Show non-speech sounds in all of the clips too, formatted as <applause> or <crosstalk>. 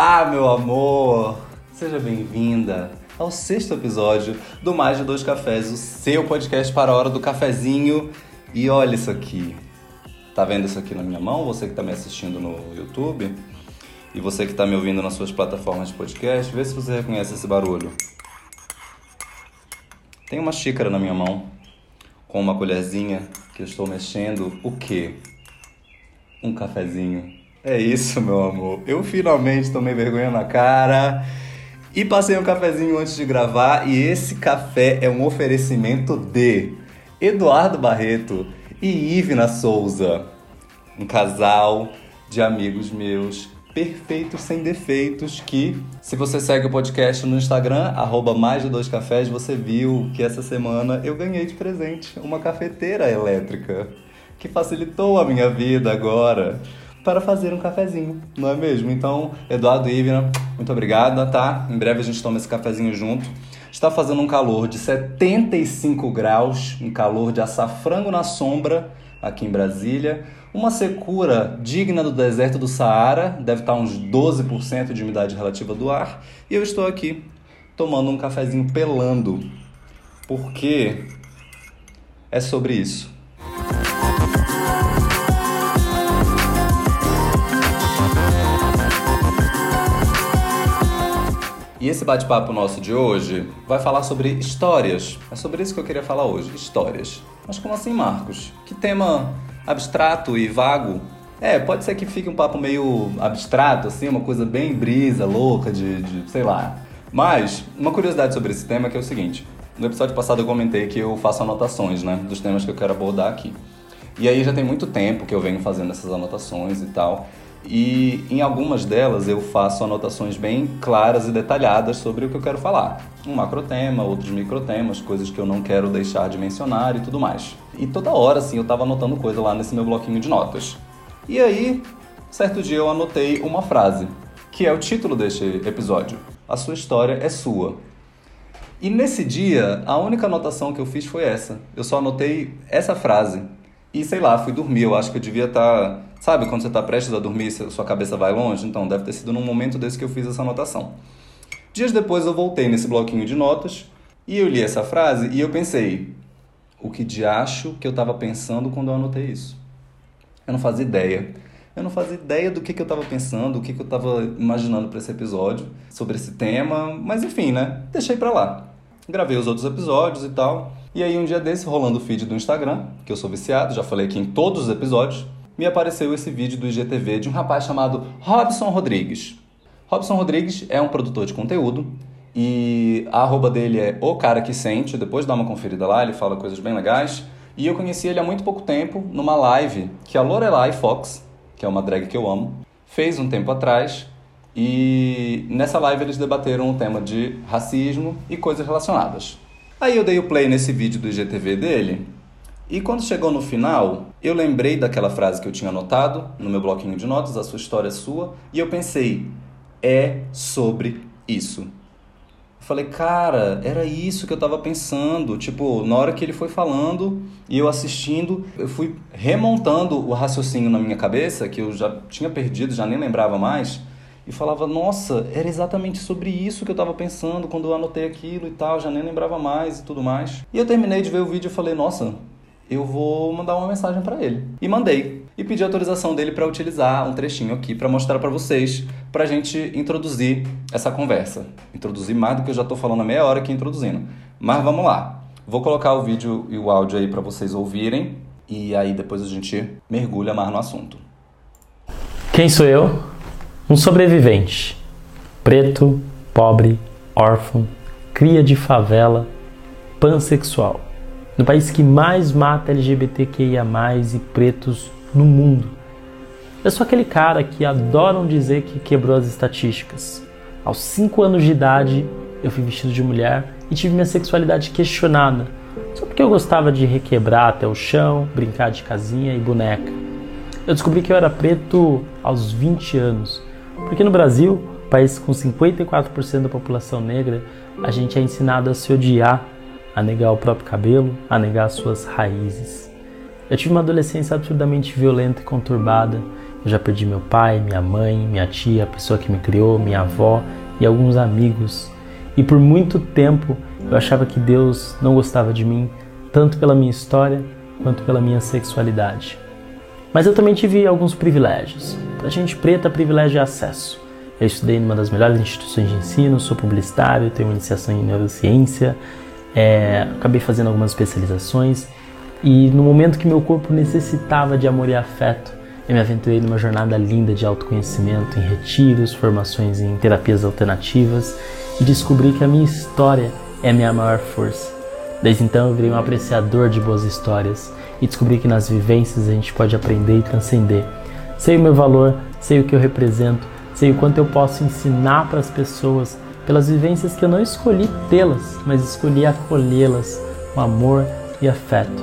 Olá, meu amor! Seja bem-vinda ao sexto episódio do Mais de Dois Cafés, o seu podcast para a hora do cafezinho. E olha isso aqui. Tá vendo isso aqui na minha mão? Você que está me assistindo no YouTube e você que está me ouvindo nas suas plataformas de podcast, vê se você reconhece esse barulho. Tem uma xícara na minha mão com uma colherzinha que eu estou mexendo. O quê? Um cafezinho. É isso, meu amor. Eu finalmente tomei vergonha na cara e passei um cafezinho antes de gravar. E esse café é um oferecimento de Eduardo Barreto e Ivna Souza, um casal de amigos meus perfeitos sem defeitos que, se você segue o podcast no Instagram, arroba mais de dois cafés, você viu que essa semana eu ganhei de presente uma cafeteira elétrica que facilitou a minha vida agora para fazer um cafezinho, não é mesmo? Então, Eduardo e Ivna, muito obrigada, tá? Em breve a gente toma esse cafezinho junto. Está fazendo um calor de 75 graus, um calor de assar frango na sombra aqui em Brasília. Uma secura digna do deserto do Saara, deve estar uns 12% de umidade relativa do ar. E eu estou aqui tomando um cafezinho pelando, porque é sobre isso. E esse bate-papo nosso de hoje vai falar sobre histórias. É sobre isso que eu queria falar hoje, histórias. Mas como assim, Marcos? Que tema abstrato e vago? É, pode ser que fique um papo meio abstrato, assim, uma coisa bem brisa, louca, de, de sei lá. Mas, uma curiosidade sobre esse tema é que é o seguinte. No episódio passado eu comentei que eu faço anotações, né, dos temas que eu quero abordar aqui. E aí já tem muito tempo que eu venho fazendo essas anotações e tal. E em algumas delas eu faço anotações bem claras e detalhadas sobre o que eu quero falar. Um macrotema, outros microtemas, coisas que eu não quero deixar de mencionar e tudo mais. E toda hora, assim, eu estava anotando coisa lá nesse meu bloquinho de notas. E aí, certo dia eu anotei uma frase, que é o título deste episódio. A sua história é sua. E nesse dia, a única anotação que eu fiz foi essa. Eu só anotei essa frase. E sei lá, fui dormir. Eu acho que eu devia estar. Tá Sabe quando você está prestes a dormir e sua cabeça vai longe? Então, deve ter sido num momento desse que eu fiz essa anotação. Dias depois eu voltei nesse bloquinho de notas e eu li essa frase e eu pensei, o que de acho que eu estava pensando quando eu anotei isso? Eu não fazia ideia. Eu não fazia ideia do que, que eu estava pensando, o que, que eu estava imaginando para esse episódio, sobre esse tema, mas enfim, né? Deixei para lá. Gravei os outros episódios e tal. E aí um dia desse, rolando o feed do Instagram, que eu sou viciado, já falei aqui em todos os episódios, me apareceu esse vídeo do IGTV de um rapaz chamado Robson Rodrigues. Robson Rodrigues é um produtor de conteúdo e a arroba dele é o cara que sente. Depois dá uma conferida lá, ele fala coisas bem legais. E eu conheci ele há muito pouco tempo numa live que a Lorelai Fox, que é uma drag que eu amo, fez um tempo atrás. E nessa live eles debateram o tema de racismo e coisas relacionadas. Aí eu dei o play nesse vídeo do IGTV dele e quando chegou no final, eu lembrei daquela frase que eu tinha anotado no meu bloquinho de notas, a sua história é sua, e eu pensei, é sobre isso. Eu falei, cara, era isso que eu tava pensando. Tipo, na hora que ele foi falando e eu assistindo, eu fui remontando o raciocínio na minha cabeça, que eu já tinha perdido, já nem lembrava mais, e falava, nossa, era exatamente sobre isso que eu tava pensando quando eu anotei aquilo e tal, já nem lembrava mais e tudo mais. E eu terminei de ver o vídeo e falei, nossa, eu vou mandar uma mensagem para ele. E mandei. E pedi autorização dele para utilizar um trechinho aqui para mostrar para vocês, para a gente introduzir essa conversa. Introduzir mais do que eu já estou falando há meia hora aqui introduzindo. Mas vamos lá. Vou colocar o vídeo e o áudio aí para vocês ouvirem e aí depois a gente mergulha mais no assunto. Quem sou eu? Um sobrevivente. Preto, pobre, órfão, cria de favela, pansexual no país que mais mata LGBTQIA+, e pretos no mundo. Eu sou aquele cara que adoram dizer que quebrou as estatísticas. Aos 5 anos de idade, eu fui vestido de mulher e tive minha sexualidade questionada, só porque eu gostava de requebrar até o chão, brincar de casinha e boneca. Eu descobri que eu era preto aos 20 anos, porque no Brasil, país com 54% da população negra, a gente é ensinado a se odiar a negar o próprio cabelo, a negar suas raízes. Eu tive uma adolescência absurdamente violenta e conturbada. Eu já perdi meu pai, minha mãe, minha tia, a pessoa que me criou, minha avó e alguns amigos. E por muito tempo eu achava que Deus não gostava de mim, tanto pela minha história quanto pela minha sexualidade. Mas eu também tive alguns privilégios. Para gente preta, privilégio é acesso. Eu estudei numa das melhores instituições de ensino, sou publicitário, tenho iniciação em neurociência, é, acabei fazendo algumas especializações e no momento que meu corpo necessitava de amor e afeto, eu me aventurei numa jornada linda de autoconhecimento, em retiros, formações em terapias alternativas e descobri que a minha história é a minha maior força. Desde então eu virei um apreciador de boas histórias e descobri que nas vivências a gente pode aprender e transcender. Sei o meu valor, sei o que eu represento, sei o quanto eu posso ensinar para as pessoas pelas vivências que eu não escolhi tê-las, mas escolhi acolhê-las com amor e afeto.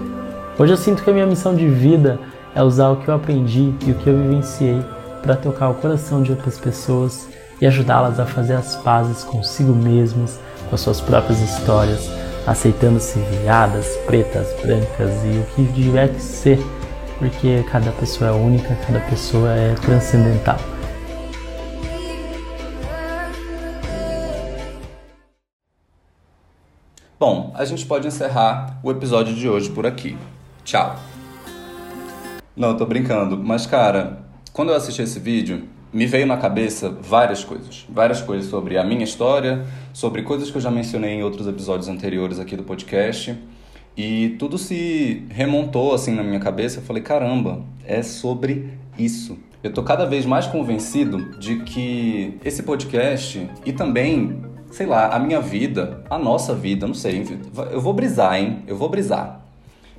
Hoje eu sinto que a minha missão de vida é usar o que eu aprendi e o que eu vivenciei para tocar o coração de outras pessoas e ajudá-las a fazer as pazes consigo mesmas, com as suas próprias histórias, aceitando-se viadas, pretas, brancas e o que tiver que ser, porque cada pessoa é única, cada pessoa é transcendental. Bom, a gente pode encerrar o episódio de hoje por aqui. Tchau. Não, tô brincando. Mas, cara, quando eu assisti esse vídeo, me veio na cabeça várias coisas. Várias coisas sobre a minha história, sobre coisas que eu já mencionei em outros episódios anteriores aqui do podcast. E tudo se remontou assim na minha cabeça. Eu falei, caramba, é sobre isso. Eu tô cada vez mais convencido de que esse podcast e também, sei lá, a minha vida, a nossa vida, não sei, eu vou brisar, hein? Eu vou brisar.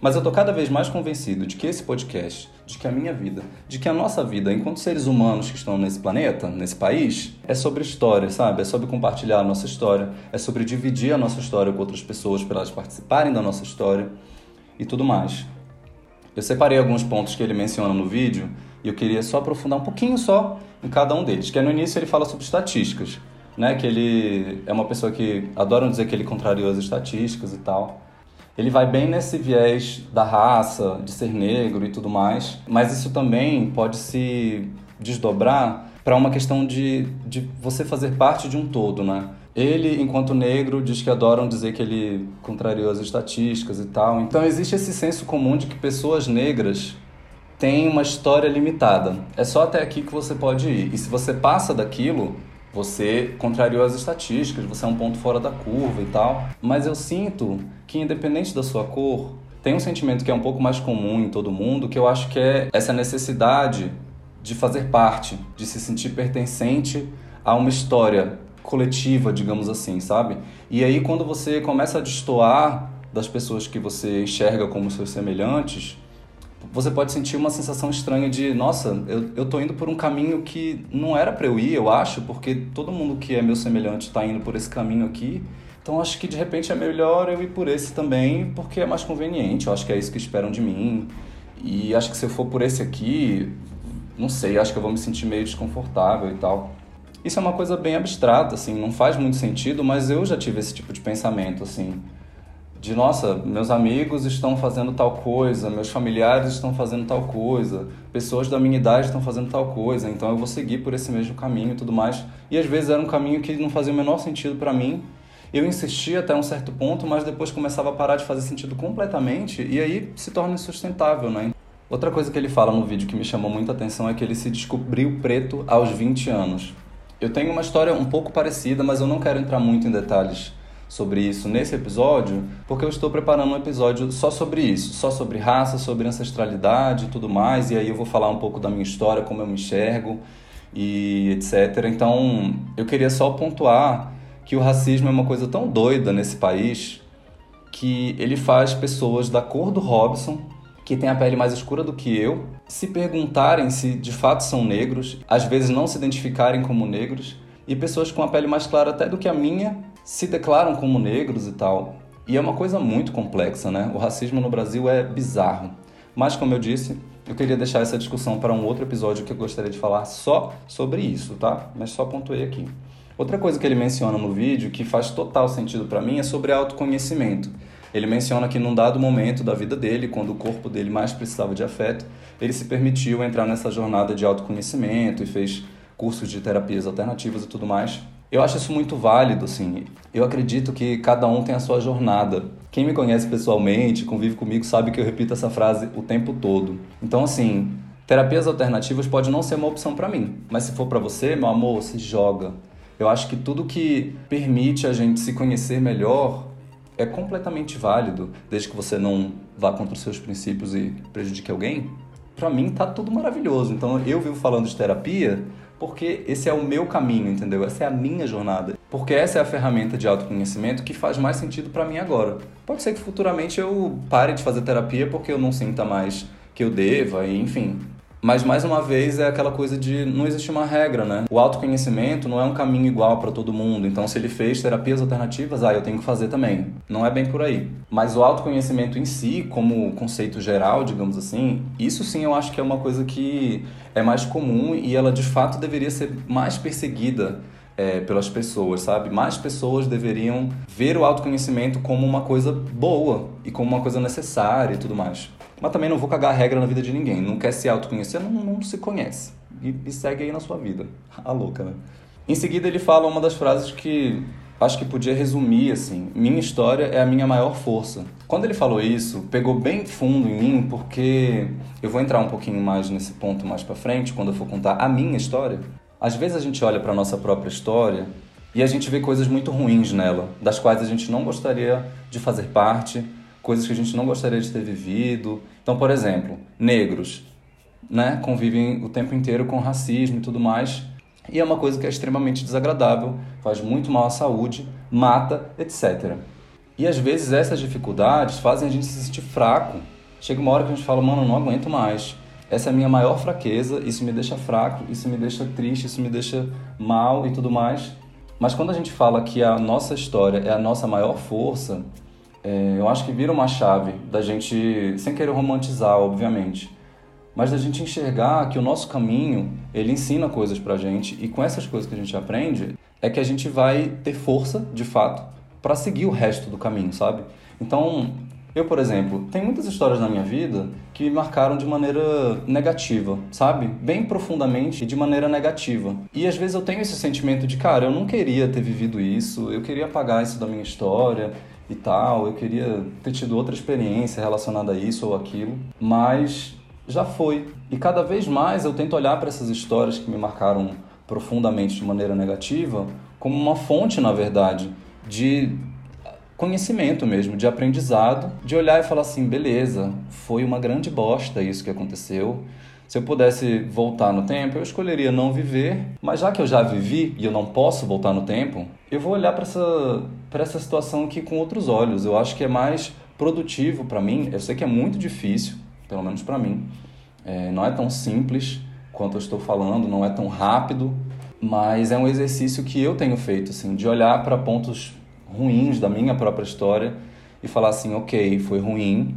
Mas eu tô cada vez mais convencido de que esse podcast, de que a minha vida, de que a nossa vida, enquanto seres humanos que estão nesse planeta, nesse país, é sobre história, sabe? É sobre compartilhar a nossa história, é sobre dividir a nossa história com outras pessoas para elas participarem da nossa história e tudo mais. Eu separei alguns pontos que ele menciona no vídeo e eu queria só aprofundar um pouquinho só em cada um deles. Que é no início ele fala sobre estatísticas, né? Que ele é uma pessoa que adoram dizer que ele contrariou as estatísticas e tal ele vai bem nesse viés da raça, de ser negro e tudo mais, mas isso também pode se desdobrar para uma questão de, de você fazer parte de um todo, né? Ele, enquanto negro, diz que adoram dizer que ele contrariou as estatísticas e tal. Então existe esse senso comum de que pessoas negras têm uma história limitada. É só até aqui que você pode ir. E se você passa daquilo, você contrariou as estatísticas, você é um ponto fora da curva e tal. Mas eu sinto que, independente da sua cor, tem um sentimento que é um pouco mais comum em todo mundo, que eu acho que é essa necessidade de fazer parte, de se sentir pertencente a uma história coletiva, digamos assim, sabe? E aí, quando você começa a destoar das pessoas que você enxerga como seus semelhantes, você pode sentir uma sensação estranha de, nossa, eu, eu tô indo por um caminho que não era para eu ir, eu acho, porque todo mundo que é meu semelhante está indo por esse caminho aqui. Então acho que de repente é melhor eu ir por esse também, porque é mais conveniente. Eu acho que é isso que esperam de mim. E acho que se eu for por esse aqui, não sei, acho que eu vou me sentir meio desconfortável e tal. Isso é uma coisa bem abstrata, assim, não faz muito sentido, mas eu já tive esse tipo de pensamento, assim de nossa, meus amigos estão fazendo tal coisa, meus familiares estão fazendo tal coisa, pessoas da minha idade estão fazendo tal coisa, então eu vou seguir por esse mesmo caminho e tudo mais. E às vezes era um caminho que não fazia o menor sentido para mim. Eu insistia até um certo ponto, mas depois começava a parar de fazer sentido completamente e aí se torna insustentável, né? Outra coisa que ele fala no vídeo que me chamou muita atenção é que ele se descobriu preto aos 20 anos. Eu tenho uma história um pouco parecida, mas eu não quero entrar muito em detalhes sobre isso nesse episódio, porque eu estou preparando um episódio só sobre isso, só sobre raça, sobre ancestralidade e tudo mais, e aí eu vou falar um pouco da minha história, como eu me enxergo e etc. Então, eu queria só pontuar que o racismo é uma coisa tão doida nesse país que ele faz pessoas da cor do Robson, que tem a pele mais escura do que eu, se perguntarem se de fato são negros, às vezes não se identificarem como negros, e pessoas com a pele mais clara até do que a minha se declaram como negros e tal. E é uma coisa muito complexa, né? O racismo no Brasil é bizarro. Mas, como eu disse, eu queria deixar essa discussão para um outro episódio que eu gostaria de falar só sobre isso, tá? Mas só pontuei aqui. Outra coisa que ele menciona no vídeo que faz total sentido para mim é sobre autoconhecimento. Ele menciona que num dado momento da vida dele, quando o corpo dele mais precisava de afeto, ele se permitiu entrar nessa jornada de autoconhecimento e fez cursos de terapias alternativas e tudo mais. Eu acho isso muito válido, assim. Eu acredito que cada um tem a sua jornada. Quem me conhece pessoalmente, convive comigo, sabe que eu repito essa frase o tempo todo. Então, assim, terapias alternativas pode não ser uma opção para mim, mas se for para você, meu amor, se joga. Eu acho que tudo que permite a gente se conhecer melhor é completamente válido, desde que você não vá contra os seus princípios e prejudique alguém. Para mim tá tudo maravilhoso. Então eu vivo falando de terapia porque esse é o meu caminho, entendeu? Essa é a minha jornada. Porque essa é a ferramenta de autoconhecimento que faz mais sentido para mim agora. Pode ser que futuramente eu pare de fazer terapia porque eu não sinta mais que eu deva, enfim. Mas mais uma vez é aquela coisa de não existe uma regra, né? O autoconhecimento não é um caminho igual para todo mundo. Então, se ele fez terapias alternativas, ah, eu tenho que fazer também. Não é bem por aí. Mas o autoconhecimento em si, como conceito geral, digamos assim, isso sim eu acho que é uma coisa que é mais comum e ela de fato deveria ser mais perseguida é, pelas pessoas, sabe? Mais pessoas deveriam ver o autoconhecimento como uma coisa boa e como uma coisa necessária e tudo mais. Mas também não vou cagar a regra na vida de ninguém. Não quer se autoconhecer, não, não se conhece. E, e segue aí na sua vida. <laughs> A louca, né? Em seguida, ele fala uma das frases que acho que podia resumir assim: minha história é a minha maior força. Quando ele falou isso, pegou bem fundo em mim, porque eu vou entrar um pouquinho mais nesse ponto mais para frente, quando eu for contar a minha história. Às vezes a gente olha para nossa própria história e a gente vê coisas muito ruins nela, das quais a gente não gostaria de fazer parte, coisas que a gente não gostaria de ter vivido. Então, por exemplo, negros, né, convivem o tempo inteiro com racismo e tudo mais, e é uma coisa que é extremamente desagradável, faz muito mal à saúde, mata, etc. E às vezes essas dificuldades fazem a gente se sentir fraco. Chega uma hora que a gente fala, mano, não aguento mais. Essa é a minha maior fraqueza, isso me deixa fraco, isso me deixa triste, isso me deixa mal e tudo mais. Mas quando a gente fala que a nossa história é a nossa maior força, é, eu acho que vira uma chave da gente, sem querer romantizar, obviamente, mas da gente enxergar que o nosso caminho, ele ensina coisas pra gente e com essas coisas que a gente aprende, é que a gente vai ter força, de fato, para seguir o resto do caminho, sabe? Então, eu, por exemplo, tem muitas histórias na minha vida que me marcaram de maneira negativa, sabe? Bem profundamente e de maneira negativa. E às vezes eu tenho esse sentimento de, cara, eu não queria ter vivido isso, eu queria apagar isso da minha história, e tal. Eu queria ter tido outra experiência relacionada a isso ou aquilo, mas já foi. E cada vez mais eu tento olhar para essas histórias que me marcaram profundamente de maneira negativa como uma fonte, na verdade, de conhecimento mesmo, de aprendizado, de olhar e falar assim, beleza, foi uma grande bosta isso que aconteceu. Se eu pudesse voltar no tempo, eu escolheria não viver, mas já que eu já vivi e eu não posso voltar no tempo, eu vou olhar para essa, essa situação aqui com outros olhos. Eu acho que é mais produtivo para mim. Eu sei que é muito difícil, pelo menos para mim. É, não é tão simples quanto eu estou falando, não é tão rápido, mas é um exercício que eu tenho feito, assim, de olhar para pontos ruins da minha própria história e falar assim, ok, foi ruim,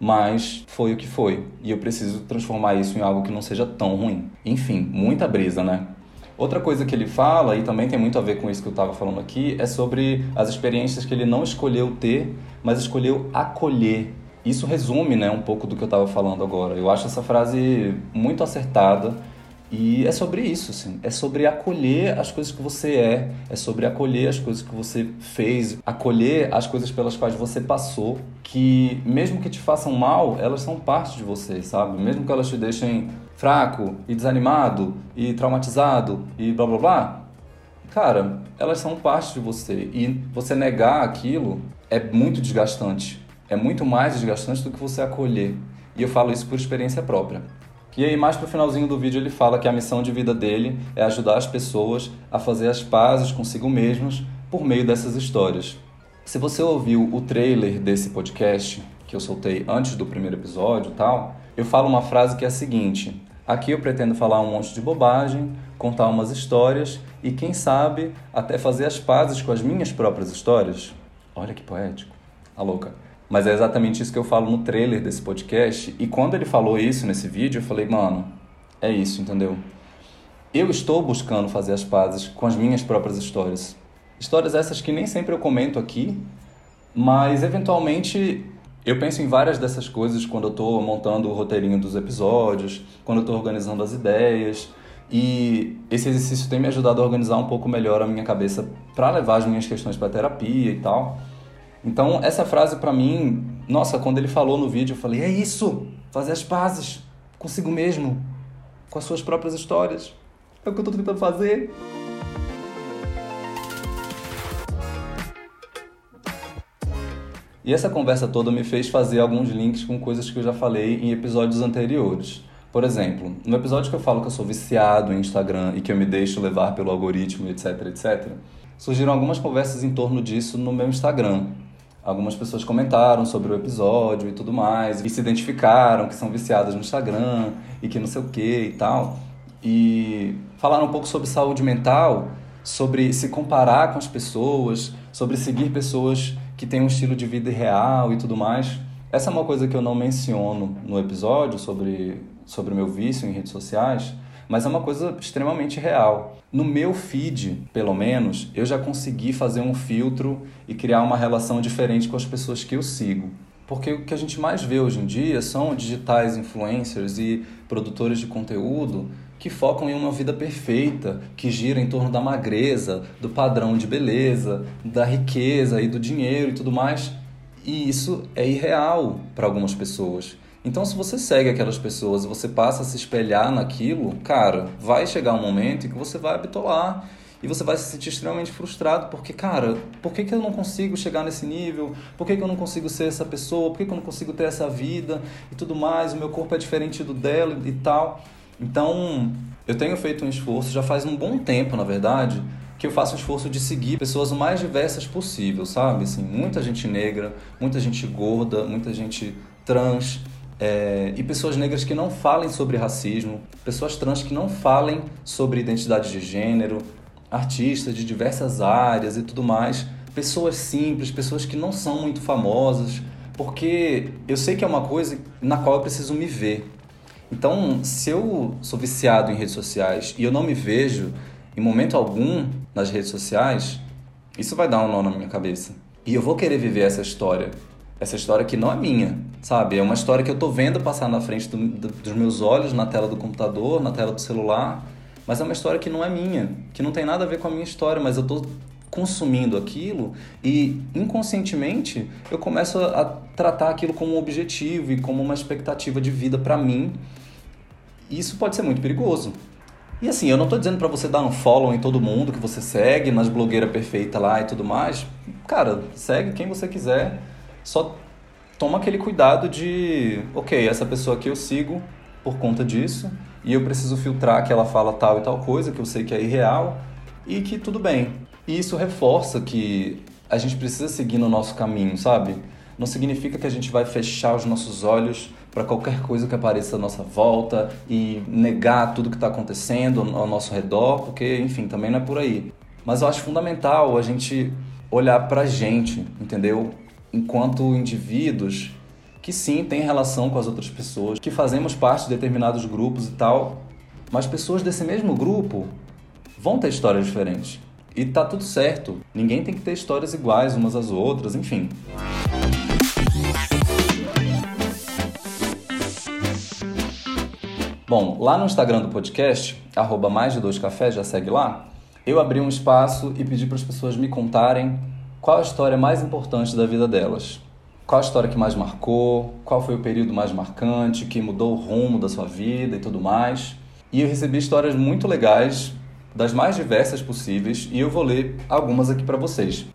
mas foi o que foi. E eu preciso transformar isso em algo que não seja tão ruim. Enfim, muita brisa, né? Outra coisa que ele fala, e também tem muito a ver com isso que eu estava falando aqui, é sobre as experiências que ele não escolheu ter, mas escolheu acolher. Isso resume né, um pouco do que eu estava falando agora. Eu acho essa frase muito acertada e é sobre isso, assim. É sobre acolher as coisas que você é, é sobre acolher as coisas que você fez, acolher as coisas pelas quais você passou, que mesmo que te façam mal, elas são parte de você, sabe? Mesmo que elas te deixem fraco e desanimado e traumatizado e blá blá blá, cara, elas são parte de você. E você negar aquilo é muito desgastante. É muito mais desgastante do que você acolher. E eu falo isso por experiência própria. E aí, mais pro finalzinho do vídeo, ele fala que a missão de vida dele é ajudar as pessoas a fazer as pazes consigo mesmos por meio dessas histórias. Se você ouviu o trailer desse podcast, que eu soltei antes do primeiro episódio tal, eu falo uma frase que é a seguinte: Aqui eu pretendo falar um monte de bobagem, contar umas histórias e, quem sabe, até fazer as pazes com as minhas próprias histórias. Olha que poético. A louca. Mas é exatamente isso que eu falo no trailer desse podcast. E quando ele falou isso nesse vídeo, eu falei, mano, é isso, entendeu? Eu estou buscando fazer as pazes com as minhas próprias histórias. Histórias essas que nem sempre eu comento aqui, Mas eventualmente eu penso em várias dessas coisas quando eu estou montando o roteirinho dos episódios, quando eu estou organizando as ideias. E esse exercício tem me ajudado a organizar um pouco melhor a minha cabeça para levar as minhas questões para terapia e tal. Então, essa frase para mim, nossa, quando ele falou no vídeo, eu falei: é isso, fazer as pazes consigo mesmo, com as suas próprias histórias. É o que eu tô tentando fazer. E essa conversa toda me fez fazer alguns links com coisas que eu já falei em episódios anteriores. Por exemplo, no episódio que eu falo que eu sou viciado em Instagram e que eu me deixo levar pelo algoritmo, etc, etc, surgiram algumas conversas em torno disso no meu Instagram. Algumas pessoas comentaram sobre o episódio e tudo mais, e se identificaram que são viciadas no Instagram e que não sei o que e tal. E falaram um pouco sobre saúde mental, sobre se comparar com as pessoas, sobre seguir pessoas que têm um estilo de vida irreal e tudo mais. Essa é uma coisa que eu não menciono no episódio sobre, sobre o meu vício em redes sociais, mas é uma coisa extremamente real. No meu feed, pelo menos, eu já consegui fazer um filtro e criar uma relação diferente com as pessoas que eu sigo. Porque o que a gente mais vê hoje em dia são digitais influencers e produtores de conteúdo que focam em uma vida perfeita, que gira em torno da magreza, do padrão de beleza, da riqueza e do dinheiro e tudo mais. E isso é irreal para algumas pessoas. Então, se você segue aquelas pessoas você passa a se espelhar naquilo, cara, vai chegar um momento em que você vai habitolar e você vai se sentir extremamente frustrado porque, cara, por que, que eu não consigo chegar nesse nível? Por que, que eu não consigo ser essa pessoa? Por que, que eu não consigo ter essa vida e tudo mais? O meu corpo é diferente do dela e tal. Então, eu tenho feito um esforço, já faz um bom tempo, na verdade, que eu faço um esforço de seguir pessoas o mais diversas possível, sabe? Assim, muita gente negra, muita gente gorda, muita gente trans, é, e pessoas negras que não falem sobre racismo, pessoas trans que não falem sobre identidade de gênero, artistas de diversas áreas e tudo mais, pessoas simples, pessoas que não são muito famosas, porque eu sei que é uma coisa na qual eu preciso me ver. Então, se eu sou viciado em redes sociais e eu não me vejo em momento algum nas redes sociais, isso vai dar um nó na minha cabeça. E eu vou querer viver essa história essa história que não é minha, sabe? É uma história que eu tô vendo passar na frente do, do, dos meus olhos, na tela do computador, na tela do celular, mas é uma história que não é minha, que não tem nada a ver com a minha história, mas eu tô consumindo aquilo e inconscientemente eu começo a, a tratar aquilo como um objetivo e como uma expectativa de vida para mim. Isso pode ser muito perigoso. E assim, eu não tô dizendo para você dar um follow em todo mundo que você segue, nas blogueiras perfeitas lá e tudo mais. Cara, segue quem você quiser só toma aquele cuidado de, ok, essa pessoa aqui eu sigo por conta disso e eu preciso filtrar que ela fala tal e tal coisa que eu sei que é irreal e que tudo bem. E isso reforça que a gente precisa seguir no nosso caminho, sabe? Não significa que a gente vai fechar os nossos olhos para qualquer coisa que apareça à nossa volta e negar tudo que está acontecendo ao nosso redor, porque, enfim, também não é por aí. Mas eu acho fundamental a gente olhar para a gente, entendeu? Enquanto indivíduos que sim têm relação com as outras pessoas, que fazemos parte de determinados grupos e tal, mas pessoas desse mesmo grupo vão ter histórias diferentes. E tá tudo certo. Ninguém tem que ter histórias iguais umas às outras, enfim. Bom, lá no Instagram do podcast, arroba mais de dois cafés, já segue lá, eu abri um espaço e pedi para as pessoas me contarem qual a história mais importante da vida delas? Qual a história que mais marcou? Qual foi o período mais marcante, que mudou o rumo da sua vida e tudo mais? E eu recebi histórias muito legais, das mais diversas possíveis, e eu vou ler algumas aqui para vocês.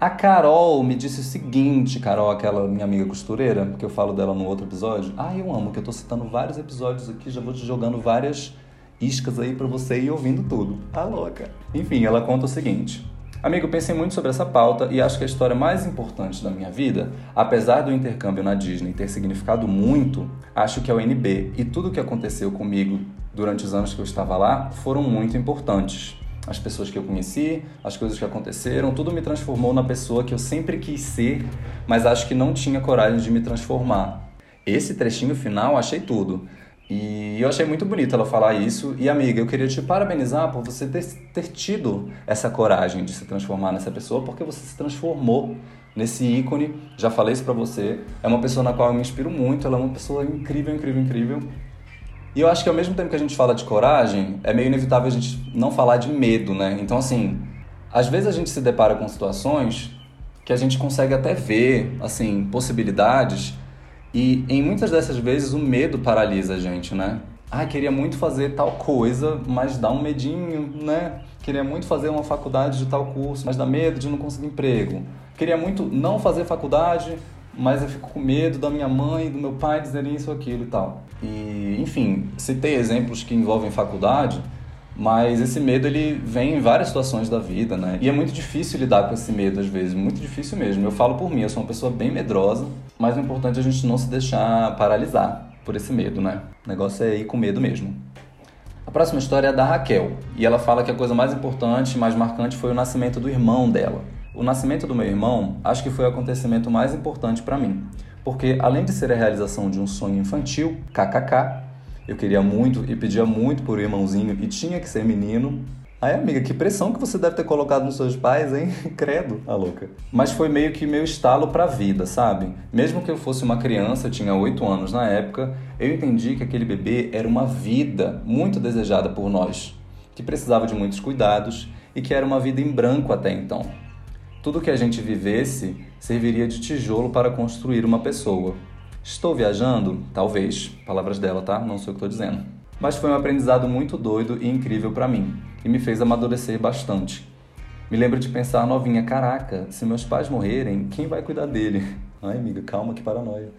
A Carol me disse o seguinte, Carol, aquela minha amiga costureira, que eu falo dela no outro episódio. Ah, eu amo, que eu tô citando vários episódios aqui, já vou te jogando várias iscas aí para você ir ouvindo tudo. Tá louca? Enfim, ela conta o seguinte: Amigo, pensei muito sobre essa pauta e acho que a história mais importante da minha vida, apesar do intercâmbio na Disney ter significado muito, acho que o NB e tudo o que aconteceu comigo durante os anos que eu estava lá foram muito importantes. As pessoas que eu conheci, as coisas que aconteceram, tudo me transformou na pessoa que eu sempre quis ser, mas acho que não tinha coragem de me transformar. Esse trechinho final achei tudo. E eu achei muito bonito ela falar isso. E, amiga, eu queria te parabenizar por você ter, ter tido essa coragem de se transformar nessa pessoa, porque você se transformou nesse ícone. Já falei isso pra você. É uma pessoa na qual eu me inspiro muito. Ela é uma pessoa incrível, incrível, incrível. E eu acho que ao mesmo tempo que a gente fala de coragem, é meio inevitável a gente não falar de medo, né? Então, assim, às vezes a gente se depara com situações que a gente consegue até ver, assim, possibilidades e em muitas dessas vezes o medo paralisa a gente, né? Ah, queria muito fazer tal coisa, mas dá um medinho, né? Queria muito fazer uma faculdade de tal curso, mas dá medo de não conseguir emprego. Queria muito não fazer faculdade, mas eu fico com medo da minha mãe do meu pai dizerem isso aquilo e tal. E, enfim, citei exemplos que envolvem faculdade, mas esse medo ele vem em várias situações da vida, né? E é muito difícil lidar com esse medo às vezes, muito difícil mesmo. Eu falo por mim, eu sou uma pessoa bem medrosa, mas o importante é a gente não se deixar paralisar por esse medo, né? O negócio é ir com medo mesmo. A próxima história é da Raquel, e ela fala que a coisa mais importante, mais marcante foi o nascimento do irmão dela. O nascimento do meu irmão, acho que foi o acontecimento mais importante para mim, porque além de ser a realização de um sonho infantil, kkk, eu queria muito e pedia muito por um irmãozinho e tinha que ser menino. Aí, amiga, que pressão que você deve ter colocado nos seus pais, hein? <laughs> Credo, a louca. Mas foi meio que meu estalo pra vida, sabe? Mesmo que eu fosse uma criança, tinha 8 anos na época, eu entendi que aquele bebê era uma vida muito desejada por nós, que precisava de muitos cuidados e que era uma vida em branco até então. Tudo que a gente vivesse serviria de tijolo para construir uma pessoa. Estou viajando? Talvez. Palavras dela, tá? Não sei o que estou dizendo. Mas foi um aprendizado muito doido e incrível para mim, e me fez amadurecer bastante. Me lembro de pensar novinha, caraca, se meus pais morrerem, quem vai cuidar dele? <laughs> Ai, amiga, calma, que paranoia.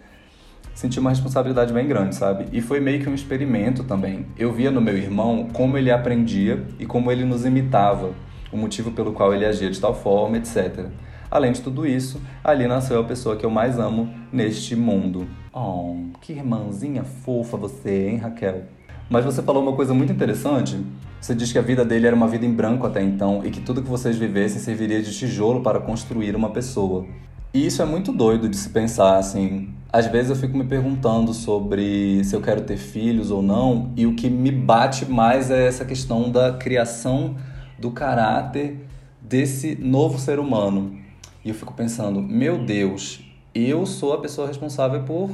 Senti uma responsabilidade bem grande, sabe? E foi meio que um experimento também. Eu via no meu irmão como ele aprendia e como ele nos imitava, o motivo pelo qual ele agia de tal forma, etc. Além de tudo isso, ali nasceu a pessoa que eu mais amo neste mundo. Oh, que irmãzinha fofa você, hein, Raquel? Mas você falou uma coisa muito interessante. Você diz que a vida dele era uma vida em branco até então e que tudo que vocês vivessem serviria de tijolo para construir uma pessoa. E isso é muito doido de se pensar, assim. Às vezes eu fico me perguntando sobre se eu quero ter filhos ou não, e o que me bate mais é essa questão da criação do caráter desse novo ser humano. E eu fico pensando, meu Deus, eu sou a pessoa responsável por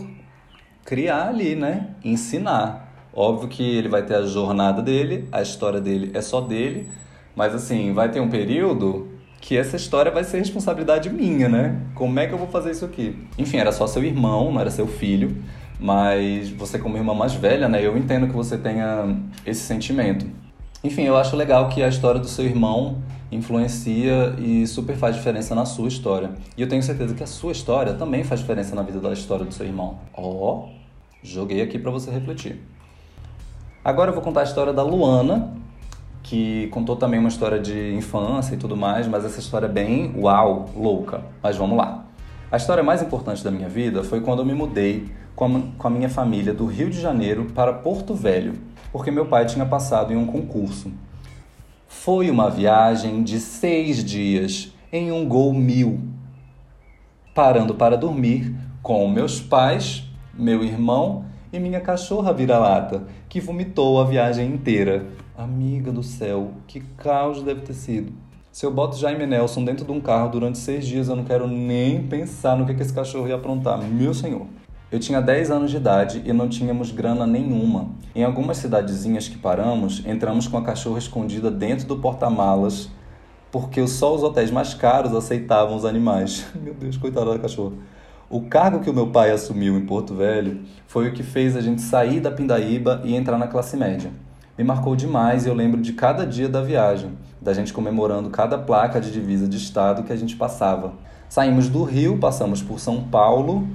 criar ali, né? Ensinar. Óbvio que ele vai ter a jornada dele, a história dele é só dele, mas assim, vai ter um período que essa história vai ser responsabilidade minha, né? Como é que eu vou fazer isso aqui? Enfim, era só seu irmão, não era seu filho, mas você como irmã mais velha, né? Eu entendo que você tenha esse sentimento. Enfim, eu acho legal que a história do seu irmão influencia e super faz diferença na sua história. E eu tenho certeza que a sua história também faz diferença na vida da história do seu irmão. Ó, oh, joguei aqui para você refletir. Agora eu vou contar a história da Luana, que contou também uma história de infância e tudo mais, mas essa história é bem uau, louca. Mas vamos lá. A história mais importante da minha vida foi quando eu me mudei com a minha família do Rio de Janeiro para Porto Velho, porque meu pai tinha passado em um concurso. Foi uma viagem de seis dias em um Gol Mil, parando para dormir com meus pais, meu irmão e minha cachorra vira-lata, que vomitou a viagem inteira. Amiga do céu, que caos deve ter sido. Se eu boto Jaime Nelson dentro de um carro durante seis dias, eu não quero nem pensar no que, esse cachorro ia aprontar. Meu senhor. Eu tinha 10 anos de idade e não tínhamos grana nenhuma. Em algumas cidadezinhas que paramos, entramos com a cachorra escondida dentro do porta-malas, porque só os hotéis mais caros aceitavam os animais. <laughs> Meu Deus, coitada da cachorra. O cargo que o meu pai assumiu em Porto Velho foi o que fez a gente sair da Pindaíba e entrar na classe média. Me marcou demais e eu lembro de cada dia da viagem, da gente comemorando cada placa de divisa de estado que a gente passava. Saímos do Rio, passamos por São Paulo,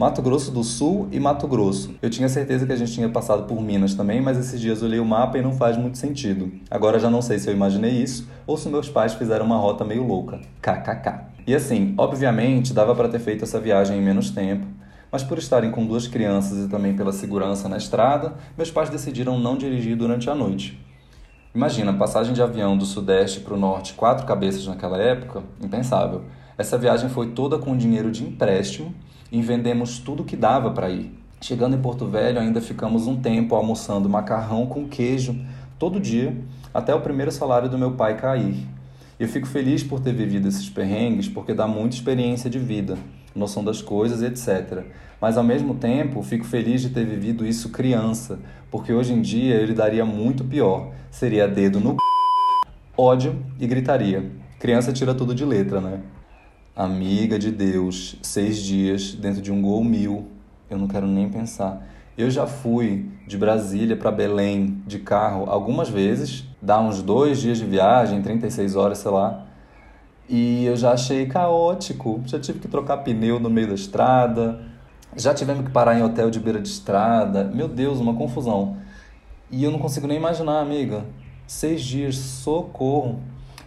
Mato Grosso do Sul e Mato Grosso. Eu tinha certeza que a gente tinha passado por Minas também, mas esses dias eu olhei o mapa e não faz muito sentido. Agora já não sei se eu imaginei isso ou se meus pais fizeram uma rota meio louca. KKK. E assim, obviamente, dava para ter feito essa viagem em menos tempo, mas por estarem com duas crianças e também pela segurança na estrada, meus pais decidiram não dirigir durante a noite. Imagina, passagem de avião do sudeste para o norte, quatro cabeças naquela época, impensável. Essa viagem foi toda com dinheiro de empréstimo e vendemos tudo que dava para ir. Chegando em Porto Velho, ainda ficamos um tempo almoçando macarrão com queijo todo dia, até o primeiro salário do meu pai cair. Eu fico feliz por ter vivido esses perrengues, porque dá muita experiência de vida, noção das coisas, etc. Mas ao mesmo tempo, fico feliz de ter vivido isso criança, porque hoje em dia ele daria muito pior. Seria dedo no ódio e gritaria. Criança tira tudo de letra, né? Amiga de Deus, seis dias dentro de um Gol Mil. Eu não quero nem pensar. Eu já fui de Brasília para Belém de carro algumas vezes, dá uns dois dias de viagem, 36 horas, sei lá. E eu já achei caótico. Já tive que trocar pneu no meio da estrada, já tivemos que parar em hotel de beira de estrada. Meu Deus, uma confusão. E eu não consigo nem imaginar, amiga. Seis dias, socorro.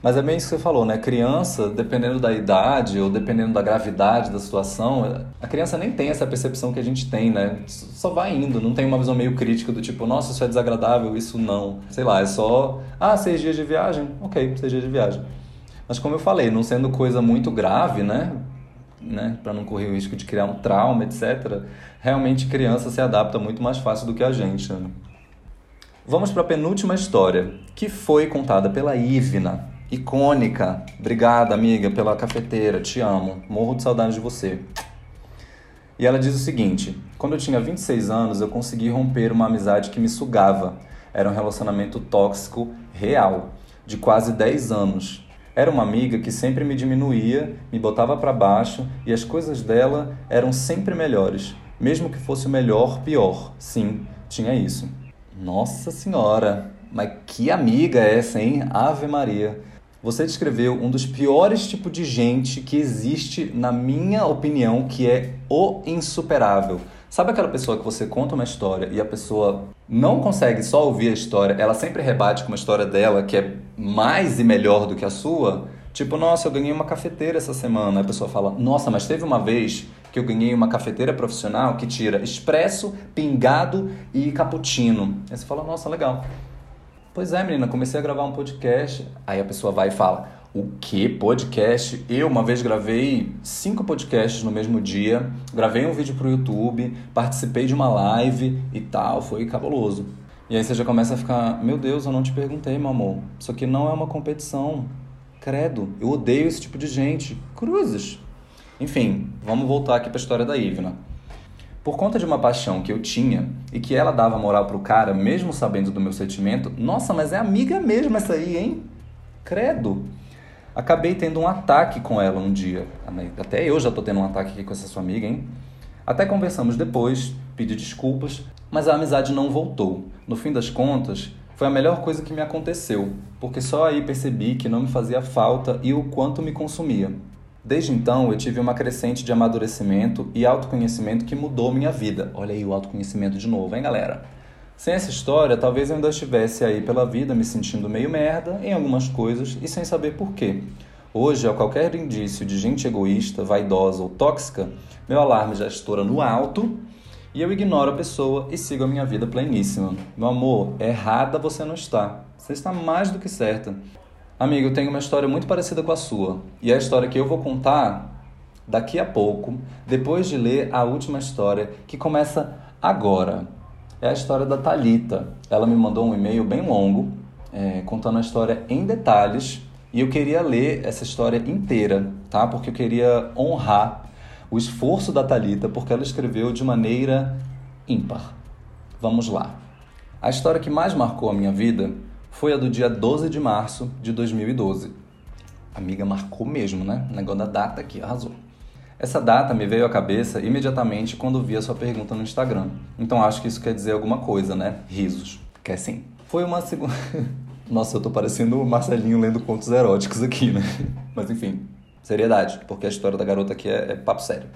Mas é bem isso que você falou, né? Criança, dependendo da idade ou dependendo da gravidade da situação, a criança nem tem essa percepção que a gente tem, né? Só vai indo, não tem uma visão meio crítica do tipo, nossa, isso é desagradável, isso não. Sei lá, é só, ah, seis dias de viagem? Ok, seis dias de viagem. Mas como eu falei, não sendo coisa muito grave, né? né? Para não correr o risco de criar um trauma, etc. Realmente criança se adapta muito mais fácil do que a gente. Né? Vamos para a penúltima história, que foi contada pela Ivna, icônica. Obrigada, amiga, pela cafeteira, te amo. Morro de saudade de você. E ela diz o seguinte: Quando eu tinha 26 anos, eu consegui romper uma amizade que me sugava. Era um relacionamento tóxico real, de quase 10 anos. Era uma amiga que sempre me diminuía, me botava para baixo e as coisas dela eram sempre melhores, mesmo que fosse o melhor, pior. Sim, tinha isso. Nossa Senhora, mas que amiga é essa, hein? Ave Maria. Você descreveu um dos piores tipos de gente que existe, na minha opinião, que é o insuperável. Sabe aquela pessoa que você conta uma história e a pessoa não consegue só ouvir a história, ela sempre rebate com uma história dela que é mais e melhor do que a sua? Tipo, nossa, eu ganhei uma cafeteira essa semana. A pessoa fala, nossa, mas teve uma vez que eu ganhei uma cafeteira profissional que tira expresso, pingado e cappuccino. Aí você fala, nossa, legal. Pois é, menina, comecei a gravar um podcast. Aí a pessoa vai e fala: O que? Podcast? Eu uma vez gravei cinco podcasts no mesmo dia, gravei um vídeo pro YouTube, participei de uma live e tal, foi cabuloso. E aí você já começa a ficar: Meu Deus, eu não te perguntei, meu amor. Isso aqui não é uma competição. Credo, eu odeio esse tipo de gente. Cruzes. Enfim, vamos voltar aqui para a história da Ivna. Por conta de uma paixão que eu tinha e que ela dava moral pro cara, mesmo sabendo do meu sentimento, nossa, mas é amiga mesmo essa aí, hein? Credo! Acabei tendo um ataque com ela um dia. Até eu já tô tendo um ataque aqui com essa sua amiga, hein? Até conversamos depois, pedi desculpas, mas a amizade não voltou. No fim das contas, foi a melhor coisa que me aconteceu, porque só aí percebi que não me fazia falta e o quanto me consumia. Desde então, eu tive uma crescente de amadurecimento e autoconhecimento que mudou minha vida. Olha aí o autoconhecimento de novo, hein, galera? Sem essa história, talvez eu ainda estivesse aí pela vida me sentindo meio merda em algumas coisas e sem saber por quê. Hoje, a qualquer indício de gente egoísta, vaidosa ou tóxica, meu alarme já estoura no alto e eu ignoro a pessoa e sigo a minha vida pleníssima. Meu amor, errada você não está. Você está mais do que certa. Amigo, eu tenho uma história muito parecida com a sua. E é a história que eu vou contar daqui a pouco, depois de ler a última história, que começa agora. É a história da Talita. Ela me mandou um e-mail bem longo, é, contando a história em detalhes. E eu queria ler essa história inteira, tá? Porque eu queria honrar o esforço da Talita, porque ela escreveu de maneira ímpar. Vamos lá. A história que mais marcou a minha vida foi a do dia 12 de março de 2012. A amiga marcou mesmo, né? O negócio da data aqui, arrasou. Essa data me veio à cabeça imediatamente quando vi a sua pergunta no Instagram. Então acho que isso quer dizer alguma coisa, né? Risos. Quer sim. Foi uma segunda. <laughs> Nossa, eu tô parecendo o Marcelinho lendo contos eróticos aqui, né? <laughs> Mas enfim, seriedade, porque a história da garota aqui é, é papo sério.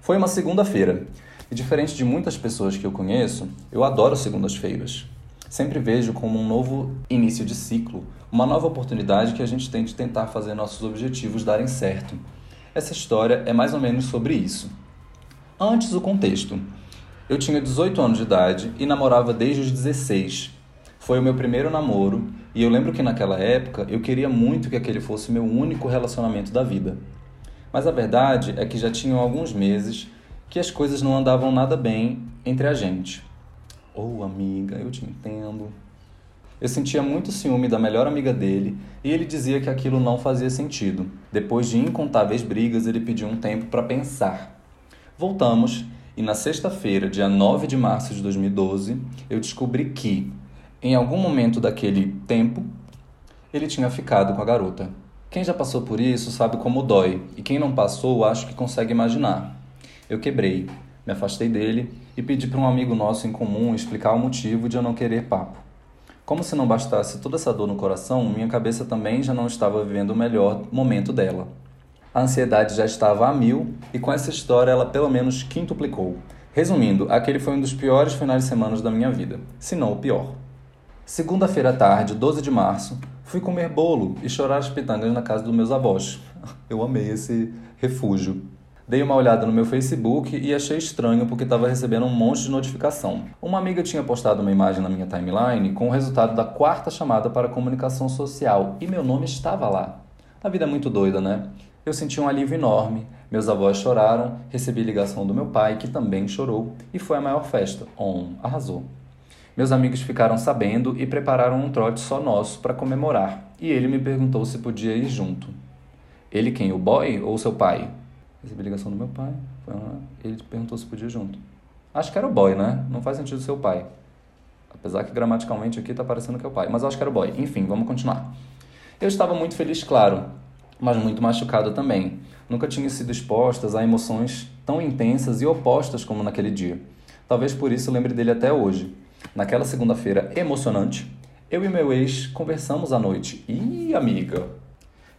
Foi uma segunda-feira. E diferente de muitas pessoas que eu conheço, eu adoro segundas-feiras sempre vejo como um novo início de ciclo, uma nova oportunidade que a gente tem de tentar fazer nossos objetivos darem certo. Essa história é mais ou menos sobre isso. Antes, o contexto. Eu tinha 18 anos de idade e namorava desde os 16. Foi o meu primeiro namoro e eu lembro que naquela época eu queria muito que aquele fosse meu único relacionamento da vida. Mas a verdade é que já tinham alguns meses que as coisas não andavam nada bem entre a gente. Oh, amiga, eu te entendo. Eu sentia muito ciúme da melhor amiga dele e ele dizia que aquilo não fazia sentido. Depois de incontáveis brigas, ele pediu um tempo para pensar. Voltamos e na sexta-feira, dia 9 de março de 2012, eu descobri que, em algum momento daquele tempo, ele tinha ficado com a garota. Quem já passou por isso sabe como dói, e quem não passou acho que consegue imaginar. Eu quebrei, me afastei dele e pedi para um amigo nosso em comum explicar o motivo de eu não querer papo. Como se não bastasse toda essa dor no coração, minha cabeça também já não estava vivendo o melhor momento dela. A ansiedade já estava a mil e com essa história ela pelo menos quintuplicou. Resumindo, aquele foi um dos piores finais de semana da minha vida, se não o pior. Segunda-feira à tarde, 12 de março, fui comer bolo e chorar as pitangas na casa dos meus avós. <laughs> Eu amei esse refúgio. Dei uma olhada no meu Facebook e achei estranho porque estava recebendo um monte de notificação. Uma amiga tinha postado uma imagem na minha timeline com o resultado da quarta chamada para comunicação social e meu nome estava lá. A vida é muito doida, né? Eu senti um alívio enorme. Meus avós choraram, recebi ligação do meu pai, que também chorou, e foi a maior festa. On, arrasou. Meus amigos ficaram sabendo e prepararam um trote só nosso para comemorar, e ele me perguntou se podia ir junto. Ele quem? O boy ou seu pai? Recebi ligação do meu pai. Ele perguntou se podia junto. Acho que era o boy, né? Não faz sentido ser o pai. Apesar que gramaticalmente aqui tá parecendo que é o pai. Mas acho que era o boy. Enfim, vamos continuar. Eu estava muito feliz, claro, mas muito machucado também. Nunca tinha sido expostas a emoções tão intensas e opostas como naquele dia. Talvez por isso lembre dele até hoje. Naquela segunda-feira emocionante, eu e meu ex conversamos à noite. E amiga,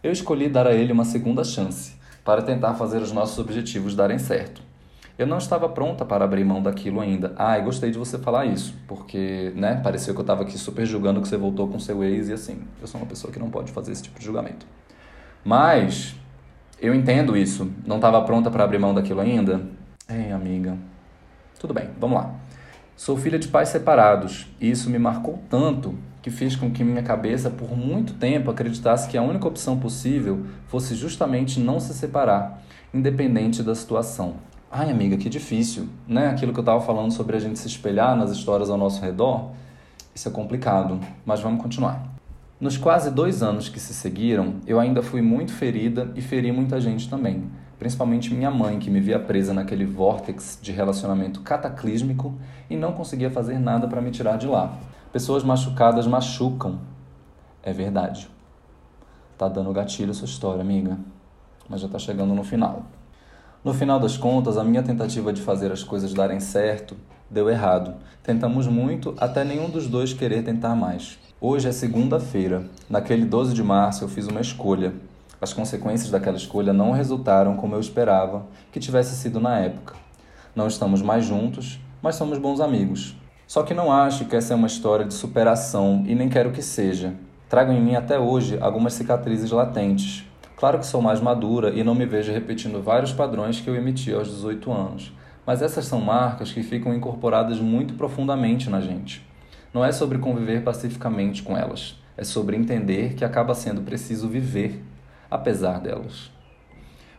eu escolhi dar a ele uma segunda chance para tentar fazer os nossos objetivos darem certo. Eu não estava pronta para abrir mão daquilo ainda. Ah, e gostei de você falar isso, porque, né, pareceu que eu estava aqui super julgando que você voltou com seu ex e assim, eu sou uma pessoa que não pode fazer esse tipo de julgamento. Mas eu entendo isso. Não estava pronta para abrir mão daquilo ainda? Ei, amiga. Tudo bem, vamos lá. Sou filha de pais separados e isso me marcou tanto que fez com que minha cabeça por muito tempo acreditasse que a única opção possível fosse justamente não se separar, independente da situação. Ai, amiga, que difícil, né? Aquilo que eu estava falando sobre a gente se espelhar nas histórias ao nosso redor, isso é complicado, mas vamos continuar. Nos quase dois anos que se seguiram, eu ainda fui muito ferida e feri muita gente também, principalmente minha mãe, que me via presa naquele vórtex de relacionamento cataclísmico e não conseguia fazer nada para me tirar de lá. Pessoas machucadas machucam. É verdade. Tá dando gatilho sua história, amiga. Mas já tá chegando no final. No final das contas, a minha tentativa de fazer as coisas darem certo deu errado. Tentamos muito até nenhum dos dois querer tentar mais. Hoje é segunda-feira. Naquele 12 de março eu fiz uma escolha. As consequências daquela escolha não resultaram como eu esperava que tivesse sido na época. Não estamos mais juntos, mas somos bons amigos. Só que não acho que essa é uma história de superação e nem quero que seja. Trago em mim até hoje algumas cicatrizes latentes. Claro que sou mais madura e não me vejo repetindo vários padrões que eu emiti aos 18 anos, mas essas são marcas que ficam incorporadas muito profundamente na gente. Não é sobre conviver pacificamente com elas, é sobre entender que acaba sendo preciso viver apesar delas.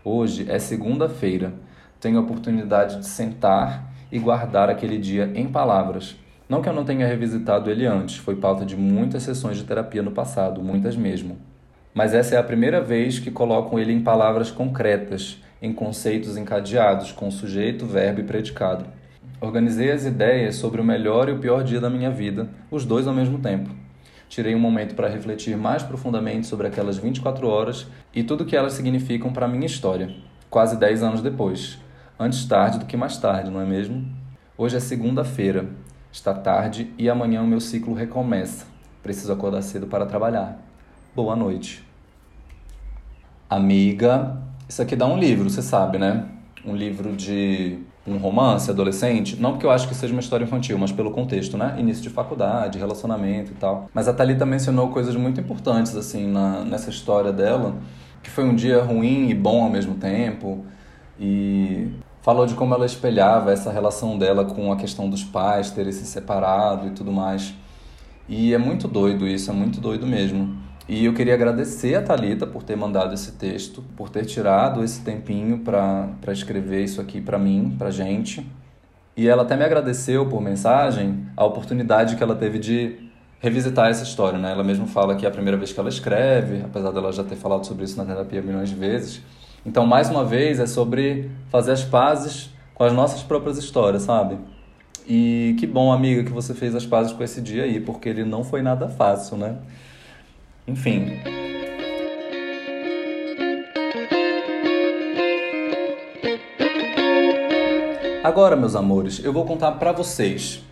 Hoje é segunda-feira, tenho a oportunidade de sentar e guardar aquele dia em palavras não que eu não tenha revisitado ele antes, foi pauta de muitas sessões de terapia no passado, muitas mesmo. Mas essa é a primeira vez que colocam ele em palavras concretas, em conceitos encadeados, com sujeito, verbo e predicado. Organizei as ideias sobre o melhor e o pior dia da minha vida, os dois ao mesmo tempo. Tirei um momento para refletir mais profundamente sobre aquelas 24 horas e tudo o que elas significam para a minha história, quase 10 anos depois. Antes tarde do que mais tarde, não é mesmo? Hoje é segunda-feira, Está tarde e amanhã o meu ciclo recomeça. Preciso acordar cedo para trabalhar. Boa noite. Amiga, isso aqui dá um livro, você sabe, né? Um livro de um romance adolescente, não porque eu acho que seja uma história infantil, mas pelo contexto, né? Início de faculdade, relacionamento e tal. Mas a Thalita mencionou coisas muito importantes, assim, na, nessa história dela, que foi um dia ruim e bom ao mesmo tempo. E falou de como ela espelhava essa relação dela com a questão dos pais terem se separado e tudo mais. E é muito doido isso, é muito doido mesmo. E eu queria agradecer a Talita por ter mandado esse texto, por ter tirado esse tempinho para escrever isso aqui para mim, para gente. E ela até me agradeceu por mensagem a oportunidade que ela teve de revisitar essa história, né? Ela mesma fala que é a primeira vez que ela escreve, apesar dela já ter falado sobre isso na terapia milhões de vezes. Então, mais uma vez, é sobre fazer as pazes com as nossas próprias histórias, sabe? E que bom, amiga, que você fez as pazes com esse dia aí, porque ele não foi nada fácil, né? Enfim. Agora, meus amores, eu vou contar para vocês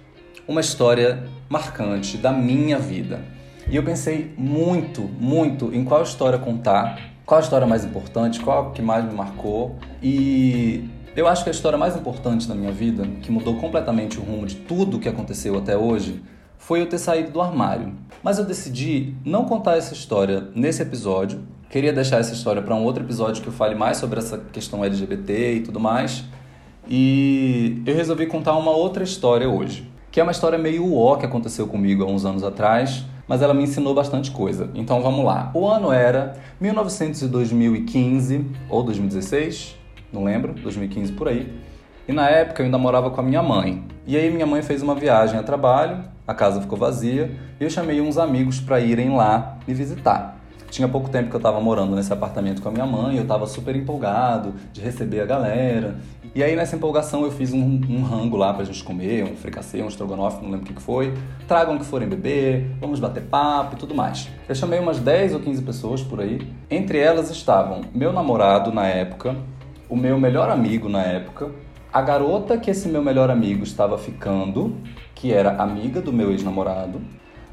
uma história marcante da minha vida. E eu pensei muito, muito em qual história contar, qual a história mais importante, qual que mais me marcou. E eu acho que a história mais importante da minha vida, que mudou completamente o rumo de tudo que aconteceu até hoje, foi eu ter saído do armário. Mas eu decidi não contar essa história nesse episódio. Queria deixar essa história para um outro episódio que eu fale mais sobre essa questão LGBT e tudo mais. E eu resolvi contar uma outra história hoje que é uma história meio ó que aconteceu comigo há uns anos atrás, mas ela me ensinou bastante coisa. Então vamos lá. O ano era 1915 ou 2016, não lembro, 2015 por aí. E na época eu ainda morava com a minha mãe. E aí minha mãe fez uma viagem a trabalho, a casa ficou vazia, e eu chamei uns amigos para irem lá me visitar. Tinha pouco tempo que eu estava morando nesse apartamento com a minha mãe, eu estava super empolgado de receber a galera. E aí nessa empolgação eu fiz um, um rango lá pra gente comer, um fricassê, um estrogonofe, não lembro o que, que foi. Tragam o que forem beber, vamos bater papo e tudo mais. Eu chamei umas 10 ou 15 pessoas por aí. Entre elas estavam meu namorado na época, o meu melhor amigo na época, a garota que esse meu melhor amigo estava ficando, que era amiga do meu ex-namorado.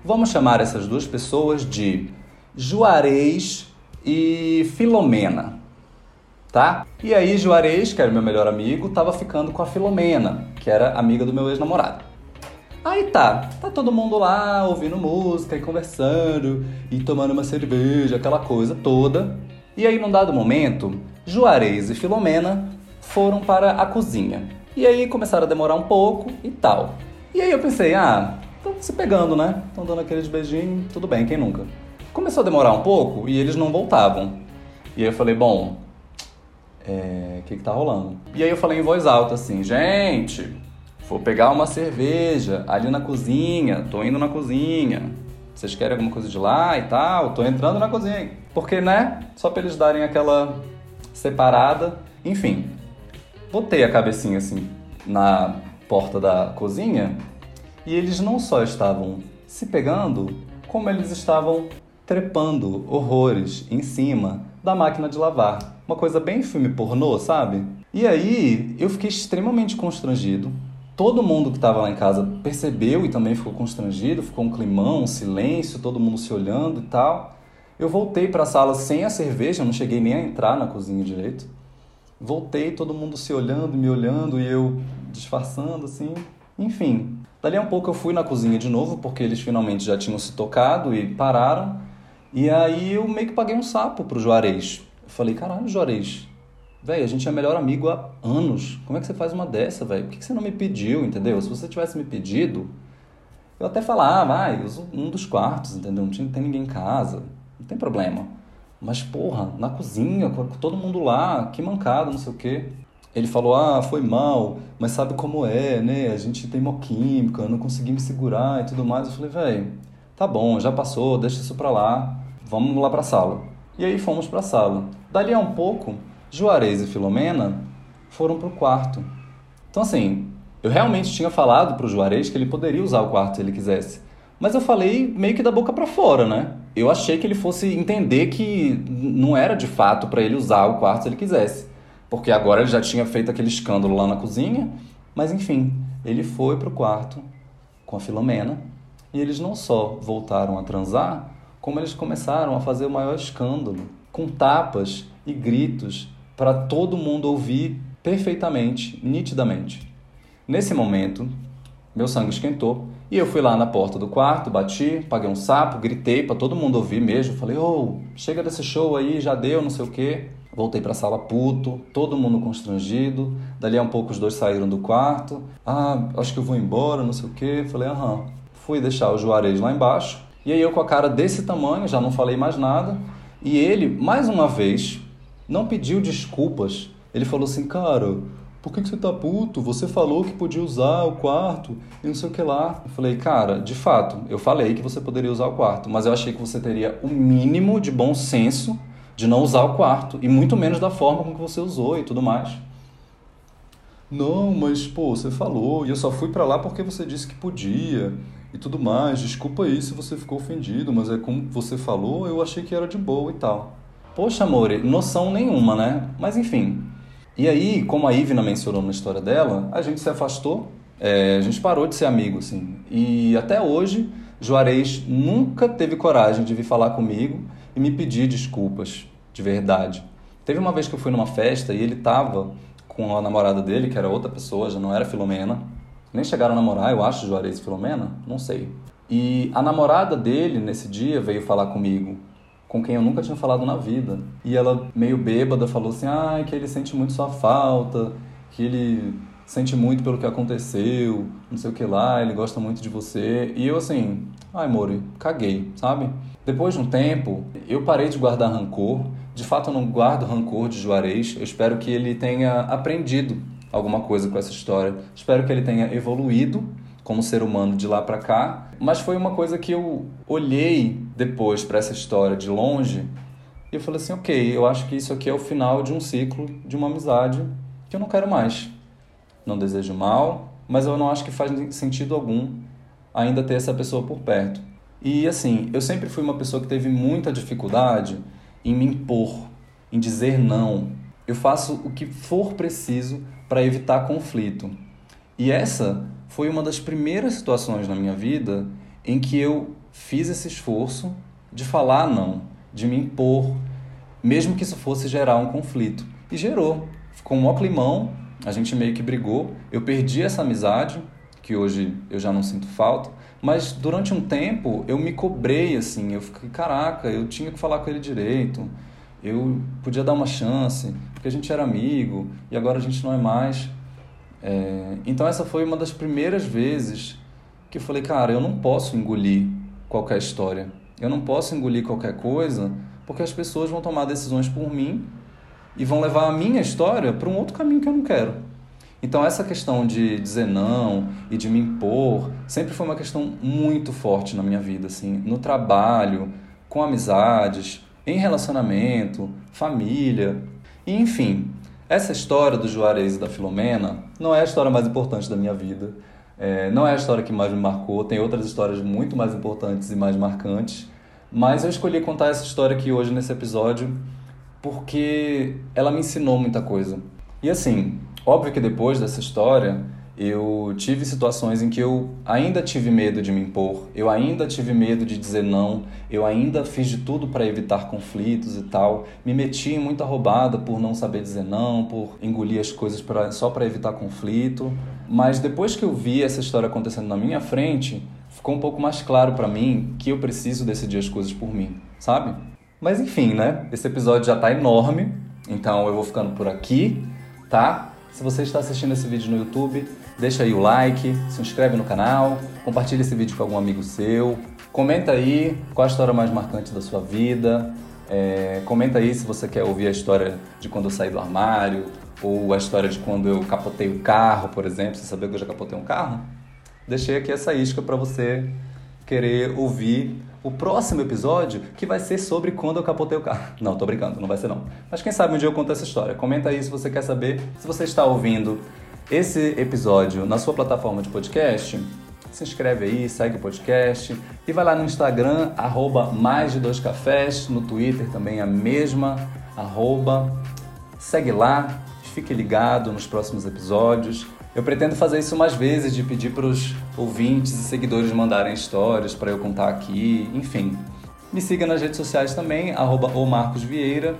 Vamos chamar essas duas pessoas de Juarez e Filomena tá? E aí Juarez, que era meu melhor amigo, tava ficando com a Filomena, que era amiga do meu ex-namorado. Aí tá, tá todo mundo lá ouvindo música e conversando e tomando uma cerveja, aquela coisa toda. E aí, num dado momento, Juarez e Filomena foram para a cozinha. E aí começaram a demorar um pouco e tal. E aí eu pensei, ah, estão se pegando, né? Estão dando aqueles beijinhos, tudo bem, quem nunca? Começou a demorar um pouco e eles não voltavam. E aí eu falei, bom, é, o que, que tá rolando. E aí eu falei em voz alta assim, gente, vou pegar uma cerveja ali na cozinha, tô indo na cozinha. Vocês querem alguma coisa de lá e tal? Tô entrando na cozinha. Porque, né? Só pra eles darem aquela separada. Enfim, botei a cabecinha assim na porta da cozinha e eles não só estavam se pegando, como eles estavam trepando horrores em cima da máquina de lavar. Uma coisa bem filme pornô, sabe? E aí eu fiquei extremamente constrangido. Todo mundo que estava lá em casa percebeu e também ficou constrangido, ficou um climão, um silêncio, todo mundo se olhando e tal. Eu voltei para a sala sem a cerveja, não cheguei nem a entrar na cozinha direito. Voltei, todo mundo se olhando, me olhando e eu disfarçando assim. Enfim, dali a um pouco eu fui na cozinha de novo, porque eles finalmente já tinham se tocado e pararam. E aí eu meio que paguei um sapo pro Juarez. Eu falei, caralho, Juarez, velho, a gente é melhor amigo há anos. Como é que você faz uma dessa, velho? Por que você não me pediu, entendeu? Se você tivesse me pedido, eu até falava, ah, vai, uso um dos quartos, entendeu? Não tem ninguém em casa, não tem problema. Mas, porra, na cozinha, com todo mundo lá, que mancada, não sei o quê. Ele falou, ah, foi mal, mas sabe como é, né? A gente tem moquímica, eu não consegui me segurar e tudo mais. Eu falei, velho, tá bom, já passou, deixa isso pra lá, vamos lá pra sala. E aí fomos pra sala. Dali a um pouco, Juarez e Filomena foram pro quarto. Então assim, eu realmente tinha falado pro Juarez que ele poderia usar o quarto se ele quisesse. Mas eu falei meio que da boca para fora, né? Eu achei que ele fosse entender que não era de fato para ele usar o quarto se ele quisesse. Porque agora ele já tinha feito aquele escândalo lá na cozinha. Mas enfim, ele foi pro quarto com a Filomena e eles não só voltaram a transar, como eles começaram a fazer o maior escândalo, com tapas e gritos para todo mundo ouvir perfeitamente, nitidamente. Nesse momento, meu sangue esquentou e eu fui lá na porta do quarto, bati, paguei um sapo, gritei para todo mundo ouvir mesmo. Falei, ô, oh, chega desse show aí, já deu, não sei o quê. Voltei para a sala puto, todo mundo constrangido. Dali a um pouco os dois saíram do quarto. Ah, acho que eu vou embora, não sei o quê. Falei, aham. Fui deixar o Juarez lá embaixo. E aí eu com a cara desse tamanho, já não falei mais nada. E ele, mais uma vez, não pediu desculpas. Ele falou assim, cara, por que, que você tá puto? Você falou que podia usar o quarto e não sei o que lá. Eu falei, cara, de fato, eu falei que você poderia usar o quarto, mas eu achei que você teria o mínimo de bom senso de não usar o quarto, e muito menos da forma com que você usou e tudo mais. Não, mas pô, você falou, e eu só fui para lá porque você disse que podia e tudo mais. Desculpa aí se você ficou ofendido, mas é como você falou, eu achei que era de boa e tal. Poxa, amor, noção nenhuma, né? Mas enfim, e aí, como a Ivna mencionou na história dela, a gente se afastou, é, a gente parou de ser amigo, assim. E até hoje, Juarez nunca teve coragem de vir falar comigo e me pedir desculpas, de verdade. Teve uma vez que eu fui numa festa e ele tava com a namorada dele, que era outra pessoa, já não era Filomena. Nem chegaram a namorar, eu acho, Juarez e Filomena, não sei. E a namorada dele, nesse dia, veio falar comigo com quem eu nunca tinha falado na vida. E ela, meio bêbada, falou assim: ah, que ele sente muito sua falta, que ele sente muito pelo que aconteceu, não sei o que lá, ele gosta muito de você. E eu, assim, ai, Mori, caguei, sabe? Depois de um tempo, eu parei de guardar rancor. De fato, eu não guardo rancor de Juarez. Eu espero que ele tenha aprendido alguma coisa com essa história. Espero que ele tenha evoluído como ser humano de lá para cá. Mas foi uma coisa que eu olhei depois para essa história de longe e eu falei assim, ok, eu acho que isso aqui é o final de um ciclo, de uma amizade que eu não quero mais. Não desejo mal, mas eu não acho que faz sentido algum ainda ter essa pessoa por perto. E assim, eu sempre fui uma pessoa que teve muita dificuldade em me impor, em dizer não. Eu faço o que for preciso para evitar conflito. E essa foi uma das primeiras situações na minha vida em que eu fiz esse esforço de falar não, de me impor, mesmo que isso fosse gerar um conflito. E gerou. Ficou um mó climão, a gente meio que brigou. Eu perdi essa amizade, que hoje eu já não sinto falta, mas durante um tempo eu me cobrei assim, eu fiquei, caraca, eu tinha que falar com ele direito. Eu podia dar uma chance, porque a gente era amigo e agora a gente não é mais. É, então essa foi uma das primeiras vezes que eu falei, cara, eu não posso engolir qualquer história. Eu não posso engolir qualquer coisa, porque as pessoas vão tomar decisões por mim e vão levar a minha história para um outro caminho que eu não quero. Então essa questão de dizer não e de me impor sempre foi uma questão muito forte na minha vida, assim, no trabalho, com amizades, em relacionamento, família, e, enfim. Essa história do Juarez e da Filomena não é a história mais importante da minha vida. É, não é a história que mais me marcou. Tem outras histórias muito mais importantes e mais marcantes. Mas eu escolhi contar essa história aqui hoje nesse episódio porque ela me ensinou muita coisa. E assim, óbvio que depois dessa história eu tive situações em que eu ainda tive medo de me impor, eu ainda tive medo de dizer não, eu ainda fiz de tudo para evitar conflitos e tal. Me meti em muita roubada por não saber dizer não, por engolir as coisas pra, só para evitar conflito. Mas depois que eu vi essa história acontecendo na minha frente, ficou um pouco mais claro para mim que eu preciso decidir as coisas por mim, sabe? Mas enfim, né? Esse episódio já tá enorme, então eu vou ficando por aqui, tá? Se você está assistindo esse vídeo no YouTube, deixa aí o like, se inscreve no canal, compartilha esse vídeo com algum amigo seu, comenta aí qual a história mais marcante da sua vida, é, comenta aí se você quer ouvir a história de quando eu saí do armário, ou a história de quando eu capotei o carro, por exemplo. Você sabia que eu já capotei um carro? Deixei aqui essa isca para você querer ouvir o próximo episódio, que vai ser sobre quando eu capotei o carro. <laughs> Não, tô brincando, não vai ser não. Mas quem sabe um dia eu conto essa história. Comenta aí se você quer saber. Se você está ouvindo esse episódio na sua plataforma de podcast, se inscreve aí, segue o podcast e vai lá no Instagram, arroba mais de dois cafés, no Twitter também a mesma, arroba, segue lá, fique ligado nos próximos episódios. Eu pretendo fazer isso mais vezes, de pedir para os ouvintes e seguidores mandarem histórias para eu contar aqui, enfim. Me siga nas redes sociais também, arroba Vieira,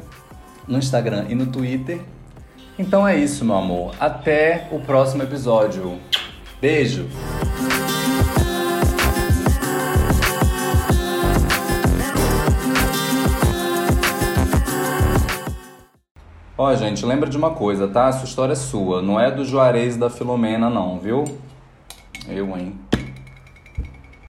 no Instagram e no Twitter. Então é isso, meu amor. Até o próximo episódio. Beijo! Ó, gente, lembra de uma coisa, tá? Essa história é sua, não é do Juarez da Filomena, não, viu? Eu, hein?